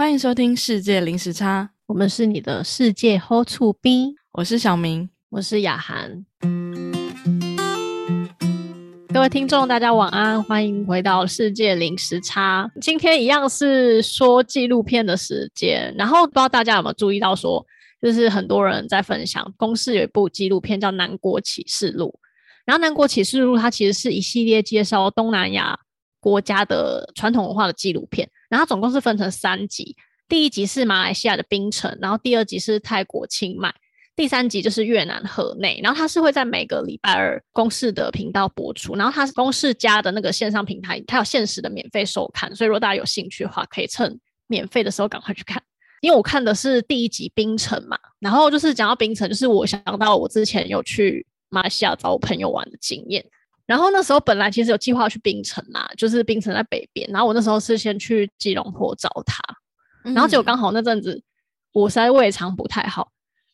欢迎收听《世界零时差》，我们是你的世界 Hold 处兵，我是小明，我是雅涵。各位听众，大家晚安，欢迎回到《世界零时差》。今天一样是说纪录片的时间，然后不知道大家有没有注意到，说就是很多人在分享，公司有一部纪录片叫《南国启示录》，然后《南国启示录》它其实是一系列介绍东南亚国家的传统文化的纪录片，然后总共是分成三集，第一集是马来西亚的槟城，然后第二集是泰国清迈。第三集就是越南河内，然后它是会在每个礼拜二公视的频道播出，然后它是公视加的那个线上平台，它有限时的免费收看，所以如果大家有兴趣的话，可以趁免费的时候赶快去看。因为我看的是第一集槟城嘛，然后就是讲到槟城，就是我想到我之前有去马来西亚找我朋友玩的经验，然后那时候本来其实有计划去槟城啦，就是槟城在北边，然后我那时候是先去吉隆坡找他，然后结果刚好那阵子我实在胃肠不太好。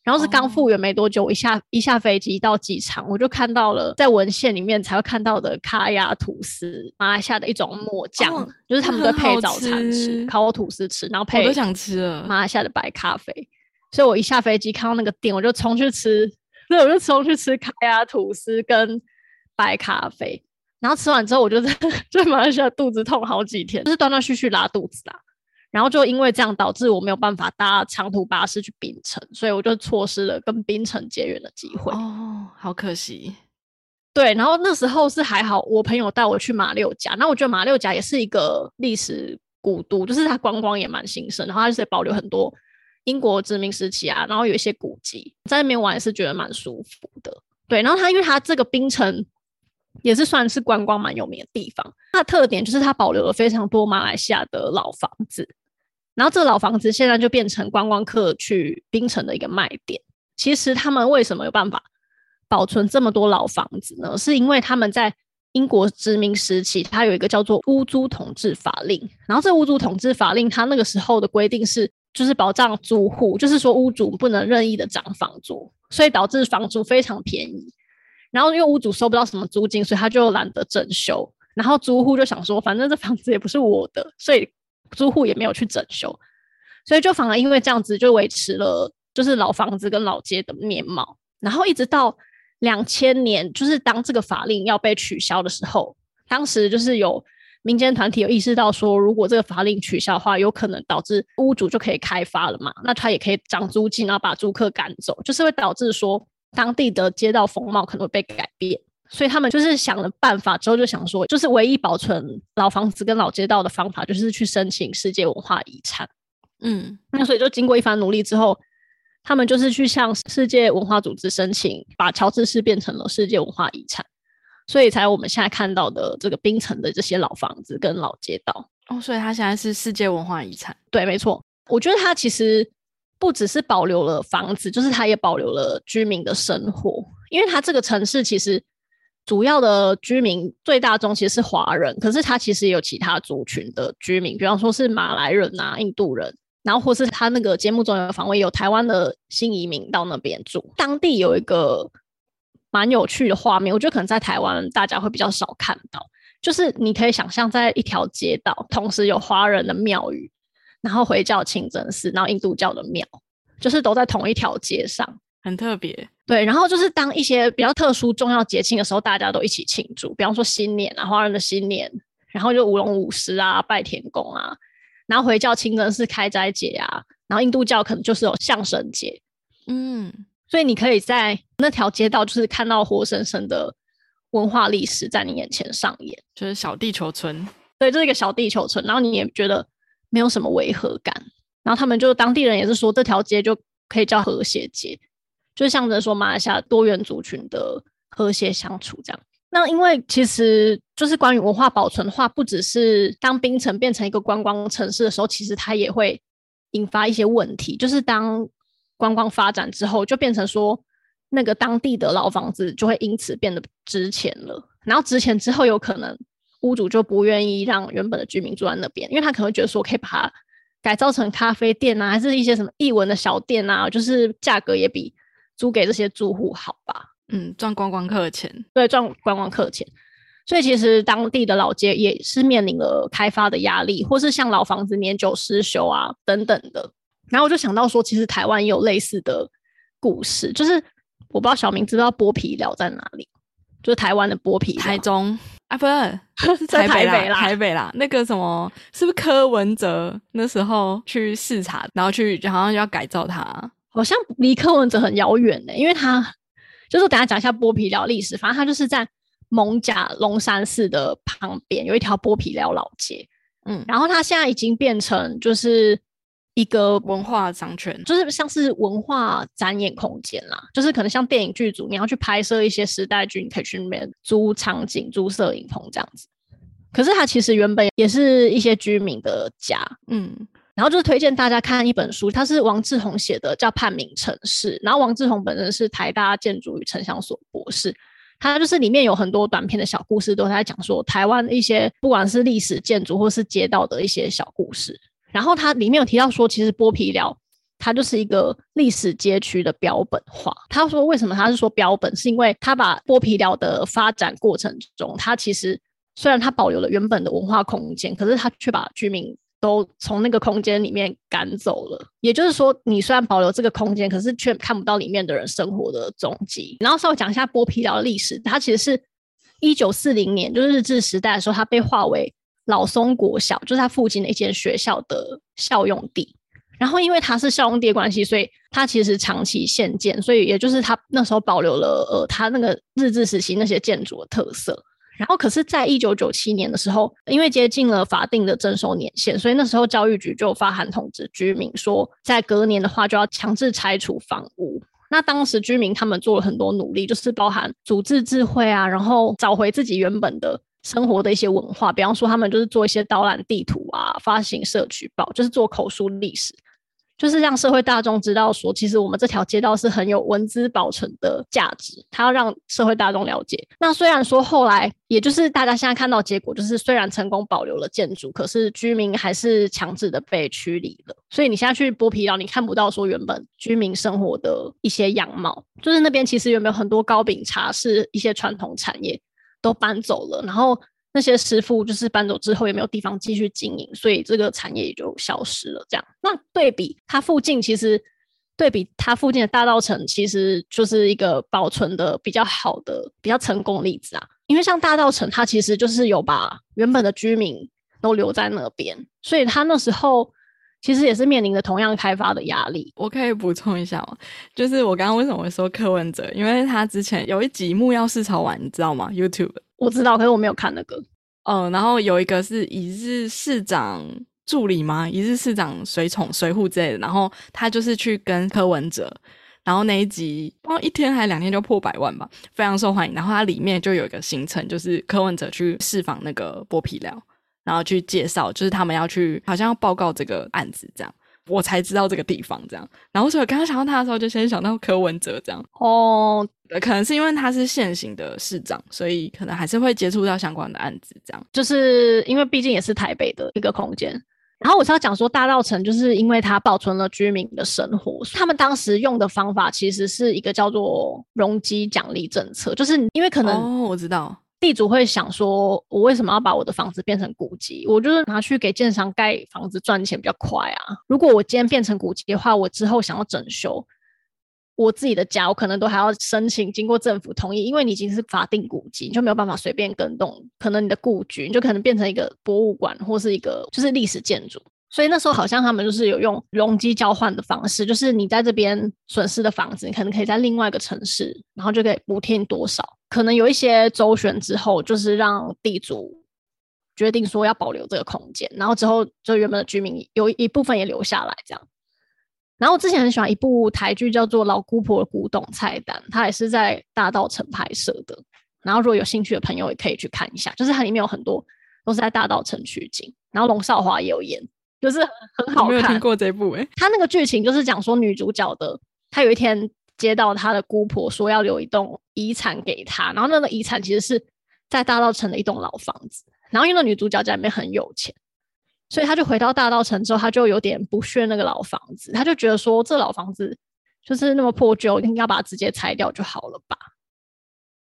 然后是刚复原没多久，我一下一下飞机到机场，我就看到了在文献里面才会看到的卡亚吐司，马来西亚的一种抹酱，就是他们都配早餐吃，烤吐司吃，然后配我都想吃了马来西亚的白咖啡。所以我一下飞机看到那个店，我就冲去吃，对，我就冲去吃卡亚吐司跟白咖啡。然后吃完之后，我就 在在马来西亚肚子痛好几天，就是断断续续拉肚子啦。然后就因为这样导致我没有办法搭长途巴士去槟城，所以我就错失了跟槟城结缘的机会。哦，好可惜。对，然后那时候是还好，我朋友带我去马六甲，那我觉得马六甲也是一个历史古都，就是它观光也蛮兴盛，然后它就是保留很多英国殖民时期啊，然后有一些古迹，在那边玩也是觉得蛮舒服的。对，然后它因为它这个槟城也是算是观光蛮有名的地方，它的特点就是它保留了非常多马来西亚的老房子。然后这个老房子现在就变成观光客去槟城的一个卖点。其实他们为什么有办法保存这么多老房子呢？是因为他们在英国殖民时期，它有一个叫做屋租统治法令。然后这屋租统治法令，它那个时候的规定是，就是保障租户，就是说屋主不能任意的涨房租，所以导致房租非常便宜。然后因为屋主收不到什么租金，所以他就懒得整修。然后租户就想说，反正这房子也不是我的，所以。租户也没有去整修，所以就反而因为这样子就维持了就是老房子跟老街的面貌。然后一直到两千年，就是当这个法令要被取消的时候，当时就是有民间团体有意识到说，如果这个法令取消的话，有可能导致屋主就可以开发了嘛，那他也可以涨租金，然后把租客赶走，就是会导致说当地的街道风貌可能会被改变。所以他们就是想了办法之后，就想说，就是唯一保存老房子跟老街道的方法，就是去申请世界文化遗产。嗯，那所以就经过一番努力之后，他们就是去向世界文化组织申请，把乔治市变成了世界文化遗产，所以才我们现在看到的这个冰城的这些老房子跟老街道。哦，所以它现在是世界文化遗产。对，没错。我觉得它其实不只是保留了房子，就是它也保留了居民的生活，因为它这个城市其实。主要的居民最大宗其实是华人，可是他其实也有其他族群的居民，比方说是马来人啊、印度人，然后或是他那个节目中有访问有台湾的新移民到那边住。当地有一个蛮有趣的画面，我觉得可能在台湾大家会比较少看到，就是你可以想象在一条街道，同时有华人的庙宇，然后回教清真寺，然后印度教的庙，就是都在同一条街上。很特别，对。然后就是当一些比较特殊、重要节庆的时候，大家都一起庆祝。比方说新年啊，华人的新年，然后就舞龙舞狮啊，拜天公啊。然后回教清真寺开斋节啊，然后印度教可能就是有相声节。嗯，所以你可以在那条街道，就是看到活生生的文化历史在你眼前上演，就是小地球村。对，这是一个小地球村。然后你也觉得没有什么违和感。然后他们就当地人也是说，这条街就可以叫和谐街。就象征说马来西亚多元族群的和谐相处，这样。那因为其实就是关于文化保存的话，不只是当槟城变成一个观光城市的时候，其实它也会引发一些问题。就是当观光发展之后，就变成说那个当地的老房子就会因此变得值钱了。然后值钱之后，有可能屋主就不愿意让原本的居民住在那边，因为他可能会觉得说可以把它改造成咖啡店啊，还是一些什么艺文的小店啊，就是价格也比。租给这些住户好吧，嗯，赚观光客钱，对，赚观光客钱。所以其实当地的老街也是面临了开发的压力，或是像老房子年久失修啊等等的。然后我就想到说，其实台湾也有类似的故事，就是我不知道小明知不知道剥皮寮在哪里，就是台湾的剥皮寮台中啊，不是 是在台北台北啦台北啦。那个什么，是不是柯文哲那时候去视察，然后去好像要改造它？好像离柯文哲很遥远呢，因为他就是等下讲一下剥皮寮历史，反正他就是在蒙甲龙山寺的旁边有一条剥皮寮老街，嗯，然后它现在已经变成就是一个文化商圈，就是像是文化展演空间啦，就是可能像电影剧组，你要去拍摄一些时代剧，你可以去那边租场景、租摄影棚这样子。可是它其实原本也是一些居民的家，嗯，然后就是推荐大家看一本书，它是王志宏写的，叫《判明城市》。然后王志宏本人是台大建筑与城乡所博士，他就是里面有很多短篇的小故事，都在讲说台湾一些不管是历史建筑或是街道的一些小故事。然后它里面有提到说，其实剥皮寮它就是一个历史街区的标本化。他说为什么他是说标本，是因为他把剥皮寮的发展过程中，它其实虽然它保留了原本的文化空间，可是它却把居民都从那个空间里面赶走了。也就是说，你虽然保留这个空间，可是却看不到里面的人生活的踪迹。然后稍微讲一下剥皮寮的历史，它其实是一九四零年，就是日治时代的时候，它被划为老松国小，就是它附近的一间学校的校用地。然后因为它是校用地的关系，所以它其实长期现建，所以也就是它那时候保留了呃它那个日治时期那些建筑的特色。然后，可是，在一九九七年的时候，因为接近了法定的征收年限，所以那时候教育局就发函通知居民说，在隔年的话就要强制拆除房屋。那当时居民他们做了很多努力，就是包含组织智慧啊，然后找回自己原本的生活的一些文化，比方说他们就是做一些导览地图啊，发行社区报，就是做口述历史。就是让社会大众知道说，其实我们这条街道是很有文资保存的价值，它要让社会大众了解。那虽然说后来，也就是大家现在看到结果，就是虽然成功保留了建筑，可是居民还是强制的被驱离了。所以你现在去剥皮寮，你看不到说原本居民生活的一些样貌，就是那边其实有没有很多糕饼茶是一些传统产业都搬走了，然后。那些师傅就是搬走之后也没有地方继续经营，所以这个产业也就消失了。这样，那对比它附近，其实对比它附近的大道城，其实就是一个保存的比较好的、比较成功的例子啊。因为像大道城，它其实就是有把原本的居民都留在那边，所以它那时候其实也是面临着同样开发的压力。我可以补充一下吗？就是我刚刚为什么会说柯文哲，因为他之前有一集木曜市潮玩，你知道吗？YouTube。我知道，可是我没有看那个。嗯，然后有一个是一日市长助理吗？一日市长随从随扈之类的，然后他就是去跟柯文哲，然后那一集哦一天还两天就破百万吧，非常受欢迎。然后它里面就有一个行程，就是柯文哲去释放那个剥皮寮，然后去介绍，就是他们要去好像要报告这个案子这样。我才知道这个地方这样，然后所以我刚刚想到他的时候，就先想到柯文哲这样。哦，可能是因为他是现行的市长，所以可能还是会接触到相关的案子这样。就是因为毕竟也是台北的一个空间。然后我是要讲说，大道城就是因为它保存了居民的生活，他们当时用的方法其实是一个叫做容积奖励政策，就是因为可能哦，我知道。地主会想说，我为什么要把我的房子变成古迹？我就是拿去给建商盖房子赚钱比较快啊。如果我今天变成古迹的话，我之后想要整修我自己的家，我可能都还要申请经过政府同意，因为你已经是法定古迹，你就没有办法随便更动。可能你的故居你就可能变成一个博物馆或是一个就是历史建筑。所以那时候好像他们就是有用容积交换的方式，就是你在这边损失的房子，你可能可以在另外一个城市，然后就可以补贴你多少。可能有一些周旋之后，就是让地主决定说要保留这个空间，然后之后就原本的居民有一部分也留下来这样。然后我之前很喜欢一部台剧叫做《老姑婆的古董菜单》，它也是在大道城拍摄的。然后如果有兴趣的朋友也可以去看一下，就是它里面有很多都是在大道城取景，然后龙少华也有演。就是很好看，没有听过这部诶。他那个剧情就是讲说女主角的，她有一天接到他的姑婆说要留一栋遗产给他，然后那个遗产其实是在大道城的一栋老房子，然后因为女主角家里面很有钱，所以她就回到大道城之后，她就有点不屑那个老房子，她就觉得说这老房子就是那么破旧，应该把它直接拆掉就好了吧。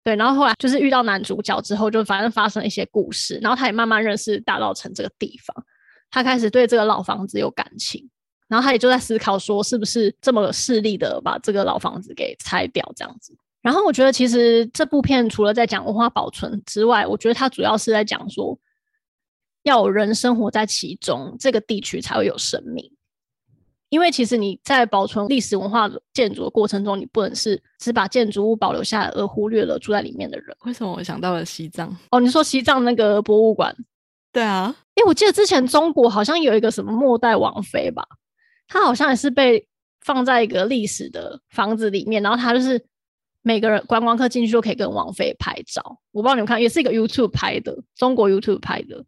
对，然后后来就是遇到男主角之后，就反正发生了一些故事，然后他也慢慢认识大稻城这个地方，他开始对这个老房子有感情，然后他也就在思考说，是不是这么势利的把这个老房子给拆掉这样子。然后我觉得其实这部片除了在讲文化保存之外，我觉得它主要是在讲说，要有人生活在其中，这个地区才会有生命。因为其实你在保存历史文化建筑的过程中，你不能是只把建筑物保留下来，而忽略了住在里面的人。为什么我想到了西藏？哦，你说西藏那个博物馆？对啊，哎，我记得之前中国好像有一个什么末代王妃吧，她好像也是被放在一个历史的房子里面，然后他就是每个人观光客进去都可以跟王菲拍照。我不知道你们看，也是一个 YouTube 拍的，中国 YouTube 拍的。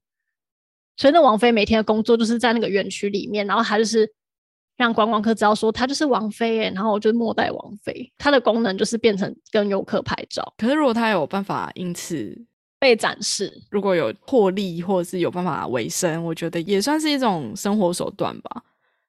所以那王菲每天的工作就是在那个园区里面，然后他就是。让观光客知道说他就是王菲耶，然后我就是末代王菲。它的功能就是变成跟游客拍照。可是如果他有办法因此被展示，如果有获利或者是有办法维生，我觉得也算是一种生活手段吧，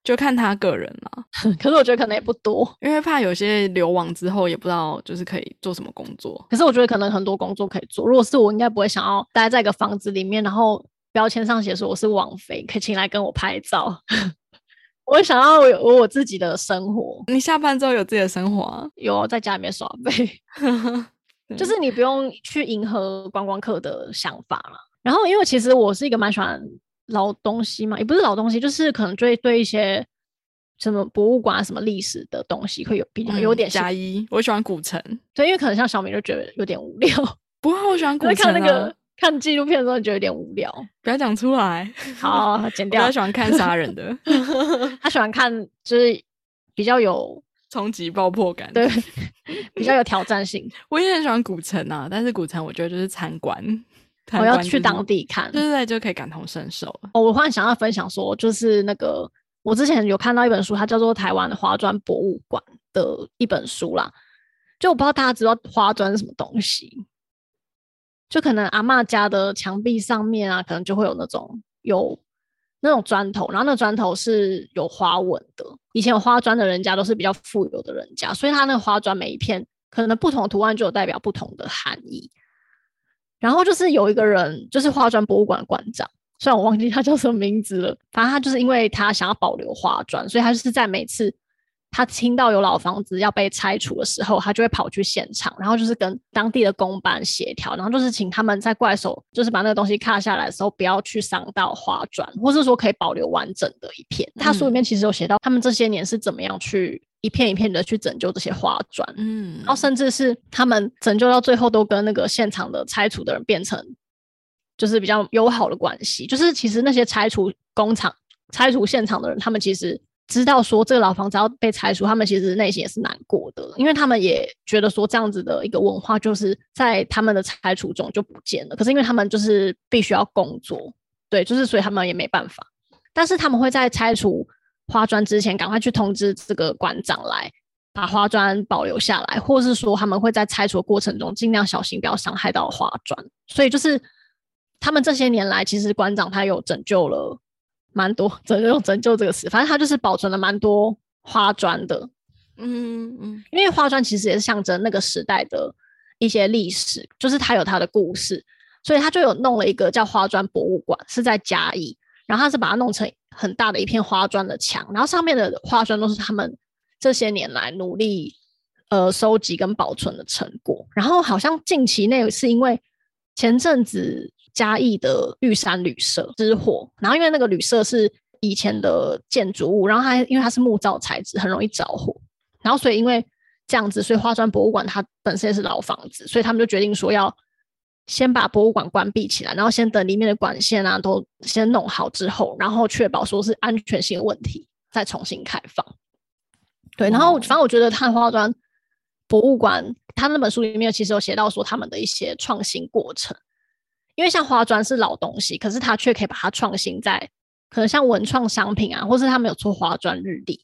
就看他个人了。可是我觉得可能也不多，因为怕有些流亡之后也不知道就是可以做什么工作。可是我觉得可能很多工作可以做。如果是我，应该不会想要待在一个房子里面，然后标签上写说我是王妃，可以请来跟我拍照。我想要有我自己的生活。你下班之后有自己的生活？有在家里面耍废，就是你不用去迎合观光客的想法了。然后，因为其实我是一个蛮喜欢老东西嘛，也不是老东西，就是可能对对一些什么博物馆、什么历史的东西会有比较有点加一。我喜欢古城，对，因为可能像小明就觉得有点无聊。不过我喜欢 古城啊。看纪录片的时候觉得有点无聊，不要讲出来。好，剪 掉。他喜欢看杀人的，他喜欢看就是比较有冲击爆破感，对，比较有挑战性。我也很喜欢古城啊，但是古城我觉得就是参观，我要去当地看，对对对，就可以感同身受。哦，我忽然想要分享说，就是那个我之前有看到一本书，它叫做《台湾的花砖博物馆》的一本书啦。就我不知道大家知道花砖是什么东西。就可能阿妈家的墙壁上面啊，可能就会有那种有那种砖头，然后那砖头是有花纹的。以前有花砖的人家都是比较富有的人家，所以他那个花砖每一片可能不同的图案就有代表不同的含义。然后就是有一个人，就是化妆博物馆馆长，虽然我忘记他叫什么名字了，反正他就是因为他想要保留化妆，所以他就是在每次。他听到有老房子要被拆除的时候，他就会跑去现场，然后就是跟当地的公班协调，然后就是请他们在怪手就是把那个东西卡下来的时候，不要去伤到花砖，或是说可以保留完整的一片。他书里面其实有写到他们这些年是怎么样去一片一片的去拯救这些花砖，嗯，然后甚至是他们拯救到最后都跟那个现场的拆除的人变成就是比较友好的关系。就是其实那些拆除工厂、拆除现场的人，他们其实。知道说这个老房子要被拆除，他们其实内心也是难过的，因为他们也觉得说这样子的一个文化就是在他们的拆除中就不见了。可是因为他们就是必须要工作，对，就是所以他们也没办法。但是他们会在拆除花砖之前，赶快去通知这个馆长来把花砖保留下来，或是说他们会在拆除的过程中尽量小心，不要伤害到花砖。所以就是他们这些年来，其实馆长他有拯救了。蛮多，拯救拯救这个词，反正它就是保存了蛮多花砖的，嗯嗯，因为花砖其实也是象征那个时代的一些历史，就是它有它的故事，所以它就有弄了一个叫花砖博物馆，是在嘉义，然后它是把它弄成很大的一片花砖的墙，然后上面的花砖都是他们这些年来努力呃收集跟保存的成果，然后好像近期内是因为前阵子。嘉义的玉山旅社失火，然后因为那个旅社是以前的建筑物，然后它因为它是木造材质，很容易着火，然后所以因为这样子，所以花砖博物馆它本身也是老房子，所以他们就决定说要先把博物馆关闭起来，然后先等里面的管线啊都先弄好之后，然后确保说是安全性的问题，再重新开放。对，然后反正我觉得碳花砖博物馆，他那本书里面其实有写到说他们的一些创新过程。因为像花砖是老东西，可是它却可以把它创新在可能像文创商品啊，或是他们有做花砖日历，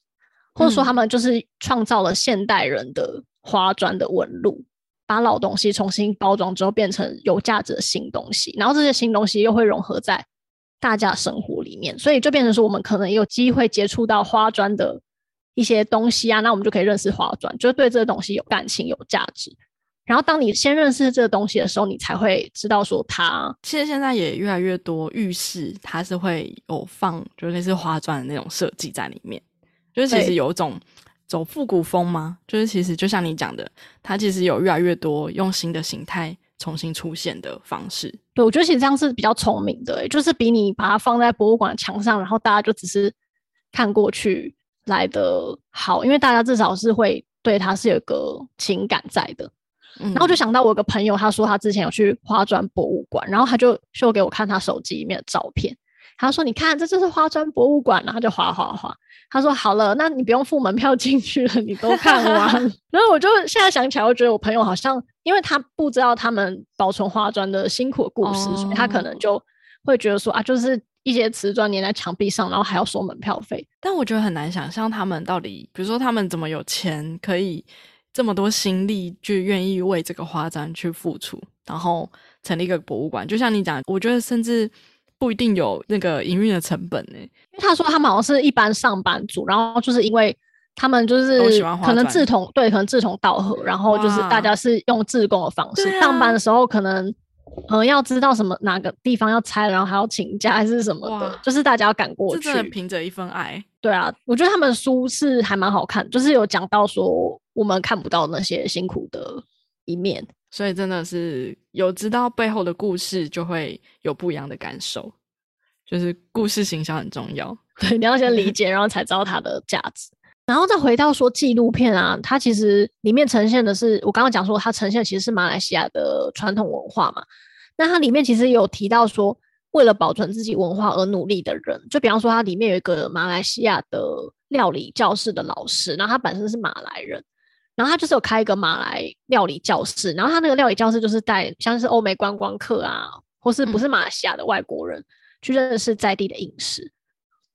或者说他们就是创造了现代人的花砖的纹路，把老东西重新包装之后变成有价值的新东西，然后这些新东西又会融合在大家生活里面，所以就变成说我们可能有机会接触到花砖的一些东西啊，那我们就可以认识花砖，就对这个东西有感情、有价值。然后当你先认识这个东西的时候，你才会知道说它。其实现在也越来越多浴室，它是会有放就类似花砖的那种设计在里面，就是其实有一种走复古风吗？就是其实就像你讲的，它其实有越来越多用新的形态重新出现的方式。对我觉得其实这样是比较聪明的，就是比你把它放在博物馆墙上，然后大家就只是看过去来的好，因为大家至少是会对它是有个情感在的。然后就想到我有个朋友，他说他之前有去花砖博物馆，然后他就秀给我看他手机里面的照片。他说：“你看，这就是花砖博物馆。”然后就划划划。他说：“好了，那你不用付门票进去了，你都看完。”然后我就现在想起来，我觉得我朋友好像，因为他不知道他们保存花砖的辛苦的故事，所以他可能就会觉得说啊，就是一些瓷砖粘在墙壁上，然后还要收门票费。但我觉得很难想象他们到底，比如说他们怎么有钱可以。这么多心力就愿意为这个花展去付出，然后成立一个博物馆。就像你讲，我觉得甚至不一定有那个营运的成本呢。因为他说他们好像是一般上班族，然后就是因为他们就是可能志同对，可能志同道合，然后就是大家是用自工的方式上班的时候，可能呃要知道什么哪个地方要拆，然后还要请假还是什么的，就是大家要赶过去，凭着一份爱。对啊，我觉得他们书是还蛮好看，就是有讲到说。我们看不到那些辛苦的一面，所以真的是有知道背后的故事，就会有不一样的感受。就是故事形象很重要，对，你要先理解，然后才知道它的价值。然后再回到说纪录片啊，它其实里面呈现的是我刚刚讲说，它呈现其实是马来西亚的传统文化嘛。那它里面其实有提到说，为了保存自己文化而努力的人，就比方说它里面有一个马来西亚的料理教室的老师，然后他本身是马来人。然后他就是有开一个马来料理教室，然后他那个料理教室就是带像是欧美观光客啊，或是不是马来西亚的外国人去认识在地的饮食。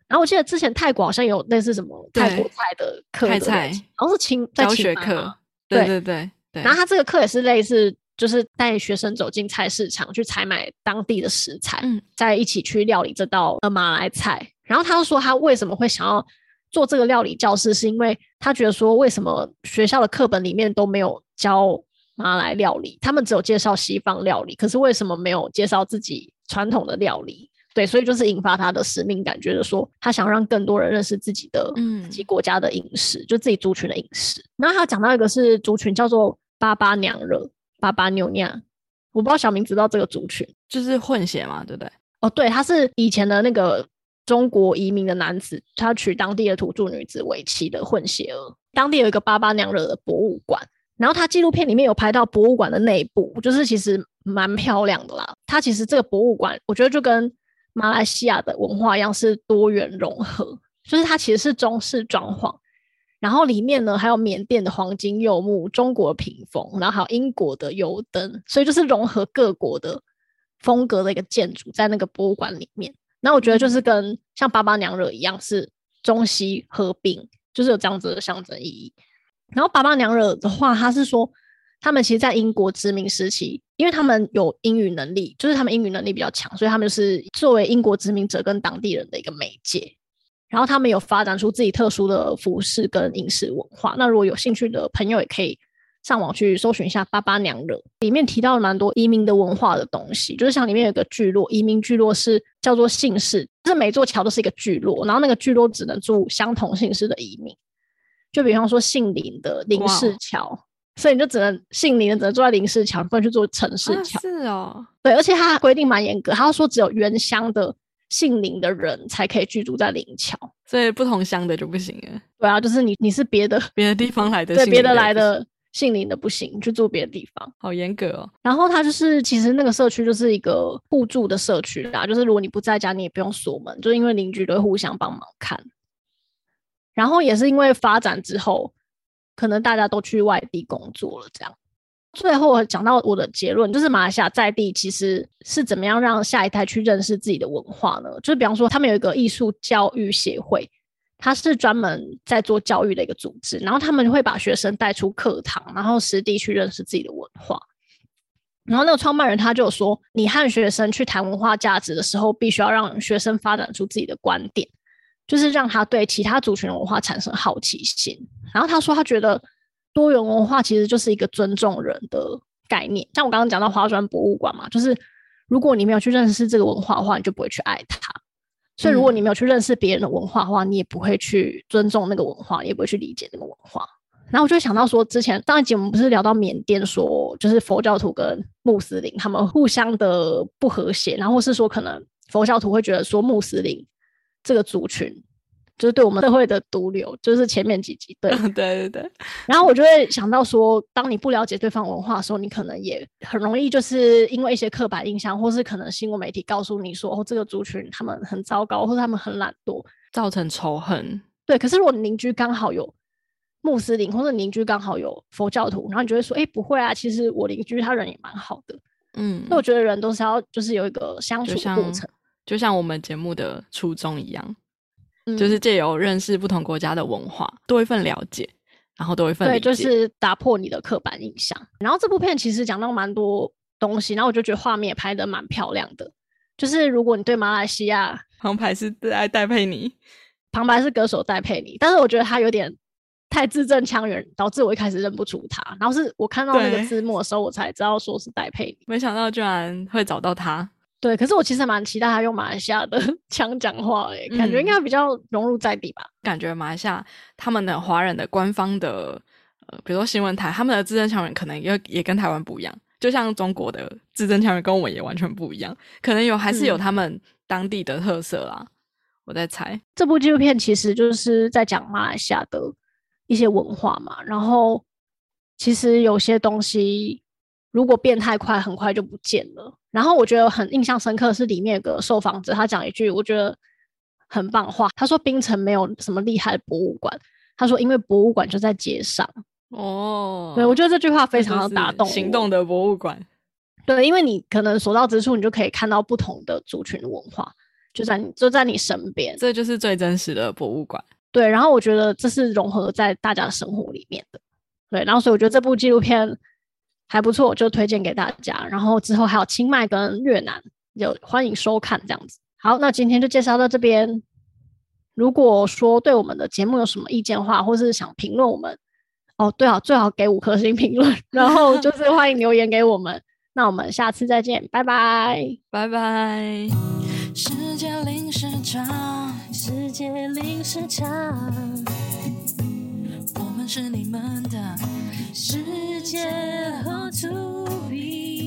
然后我记得之前泰国好像有类似什么泰国菜的课，泰菜，好像是清在学课，对对对对。然后他这个课也是类似，就是带学生走进菜市场去采买当地的食材，嗯再一起去料理这道马来菜。然后他又说他为什么会想要。做这个料理教室，是因为他觉得说，为什么学校的课本里面都没有教马来料理，他们只有介绍西方料理，可是为什么没有介绍自己传统的料理？对，所以就是引发他的使命感，觉得说他想让更多人认识自己的自己国家的饮食，就自己族群的饮食。然后他讲到一个是族群叫做巴巴娘惹，巴巴妞娘，我不知道小明知道这个族群，就是混血嘛，对不对？哦，对，他是以前的那个。中国移民的男子，他娶当地的土著女子为妻的混血儿。当地有一个巴巴娘惹的博物馆，然后他纪录片里面有拍到博物馆的内部，就是其实蛮漂亮的啦。它其实这个博物馆，我觉得就跟马来西亚的文化一样，是多元融合。就是它其实是中式装潢，然后里面呢还有缅甸的黄金柚木、中国屏风，然后还有英国的油灯，所以就是融合各国的风格的一个建筑，在那个博物馆里面。那我觉得就是跟像巴巴娘惹一样，是中西合并，就是有这样子的象征意义。然后巴巴娘惹的话，他是说他们其实，在英国殖民时期，因为他们有英语能力，就是他们英语能力比较强，所以他们就是作为英国殖民者跟当地人的一个媒介。然后他们有发展出自己特殊的服饰跟饮食文化。那如果有兴趣的朋友，也可以。上网去搜寻一下巴巴娘惹，里面提到了蛮多移民的文化的东西，就是像里面有个聚落，移民聚落是叫做姓氏，就是每座桥都是一个聚落，然后那个聚落只能住相同姓氏的移民，就比方说姓林的林氏桥，所以你就只能姓林的只能住在林氏桥，不能去做城市桥。是哦，对，而且它规定蛮严格，他说只有原乡的姓林的人才可以居住在林桥，所以不同乡的就不行了。对啊，就是你你是别的别的地方来的，对别的来的。姓林的不行，去住别的地方，好严格哦。然后他就是，其实那个社区就是一个互助的社区啦，就是如果你不在家，你也不用锁门，就因为邻居都会互相帮忙看。然后也是因为发展之后，可能大家都去外地工作了，这样。最后我讲到我的结论，就是马来西亚在地其实是怎么样让下一代去认识自己的文化呢？就是比方说，他们有一个艺术教育协会。他是专门在做教育的一个组织，然后他们会把学生带出课堂，然后实地去认识自己的文化。然后那个创办人他就说：“你和学生去谈文化价值的时候，必须要让学生发展出自己的观点，就是让他对其他族群文化产生好奇心。”然后他说：“他觉得多元文化其实就是一个尊重人的概念。像我刚刚讲到花砖博物馆嘛，就是如果你没有去认识这个文化的话，你就不会去爱它。所以如果你没有去认识别人的文化的话，你也不会去尊重那个文化，也不会去理解那个文化。然后我就想到说，之前上一集我们不是聊到缅甸，说就是佛教徒跟穆斯林他们互相的不和谐，然后是说可能佛教徒会觉得说穆斯林这个族群就是对我们社会的毒瘤，就是前面几集对 对对对。然后我就会想到说，当你不了解对方文化的时候，你可能也很容易就是因为一些刻板印象，或是可能新闻媒体告诉你说哦这个族群他们很糟糕，或者他们很懒惰，造成仇恨。对，可是如果邻居刚好有。穆斯林或者邻居刚好有佛教徒，然后你就会说：“哎，不会啊，其实我邻居他人也蛮好的。”嗯，那我觉得人都是要就是有一个相处的过程，就像我们节目的初衷一样，就是借由认识不同国家的文化，多一份了解，然后多一份对，就是打破你的刻板印象。然后这部片其实讲到蛮多东西，然后我就觉得画面也拍的蛮漂亮的。就是如果你对马来西亚 旁白是戴戴佩妮，旁白是歌手戴佩妮，但是我觉得他有点。太字正腔圆，导致我一开始认不出他。然后是我看到那个字幕的时候，我才知道说是戴佩妮。没想到居然会找到他。对，可是我其实蛮期待他用马来西亚的 腔讲话，哎，感觉应该比较融入在地吧。感觉马来西亚他们的华人的官方的呃，比如说新闻台，他们的字正腔圆可能也也跟台湾不一样。就像中国的字正腔圆跟我们也完全不一样，可能有还是有他们当地的特色啦。我在猜，这部纪录片其实就是在讲马来西亚的。一些文化嘛，然后其实有些东西如果变太快，很快就不见了。然后我觉得很印象深刻是里面有个受访者，他讲一句我觉得很棒话，他说：“冰城没有什么厉害的博物馆。”他说：“因为博物馆就在街上。”哦，对，我觉得这句话非常的打动。行动的博物馆，对，因为你可能所到之处，你就可以看到不同的族群的文化，就在你就在你身边，这就是最真实的博物馆。对，然后我觉得这是融合在大家的生活里面的，对，然后所以我觉得这部纪录片还不错，我就推荐给大家。然后之后还有清迈跟越南，有欢迎收看这样子。好，那今天就介绍到这边。如果说对我们的节目有什么意见的话，或是想评论我们，哦，对啊，最好给五颗星评论，然后就 是欢迎留言给我们。那我们下次再见，拜拜，拜拜。世界零时差，世界零时差，我们是你们的世界 How to be。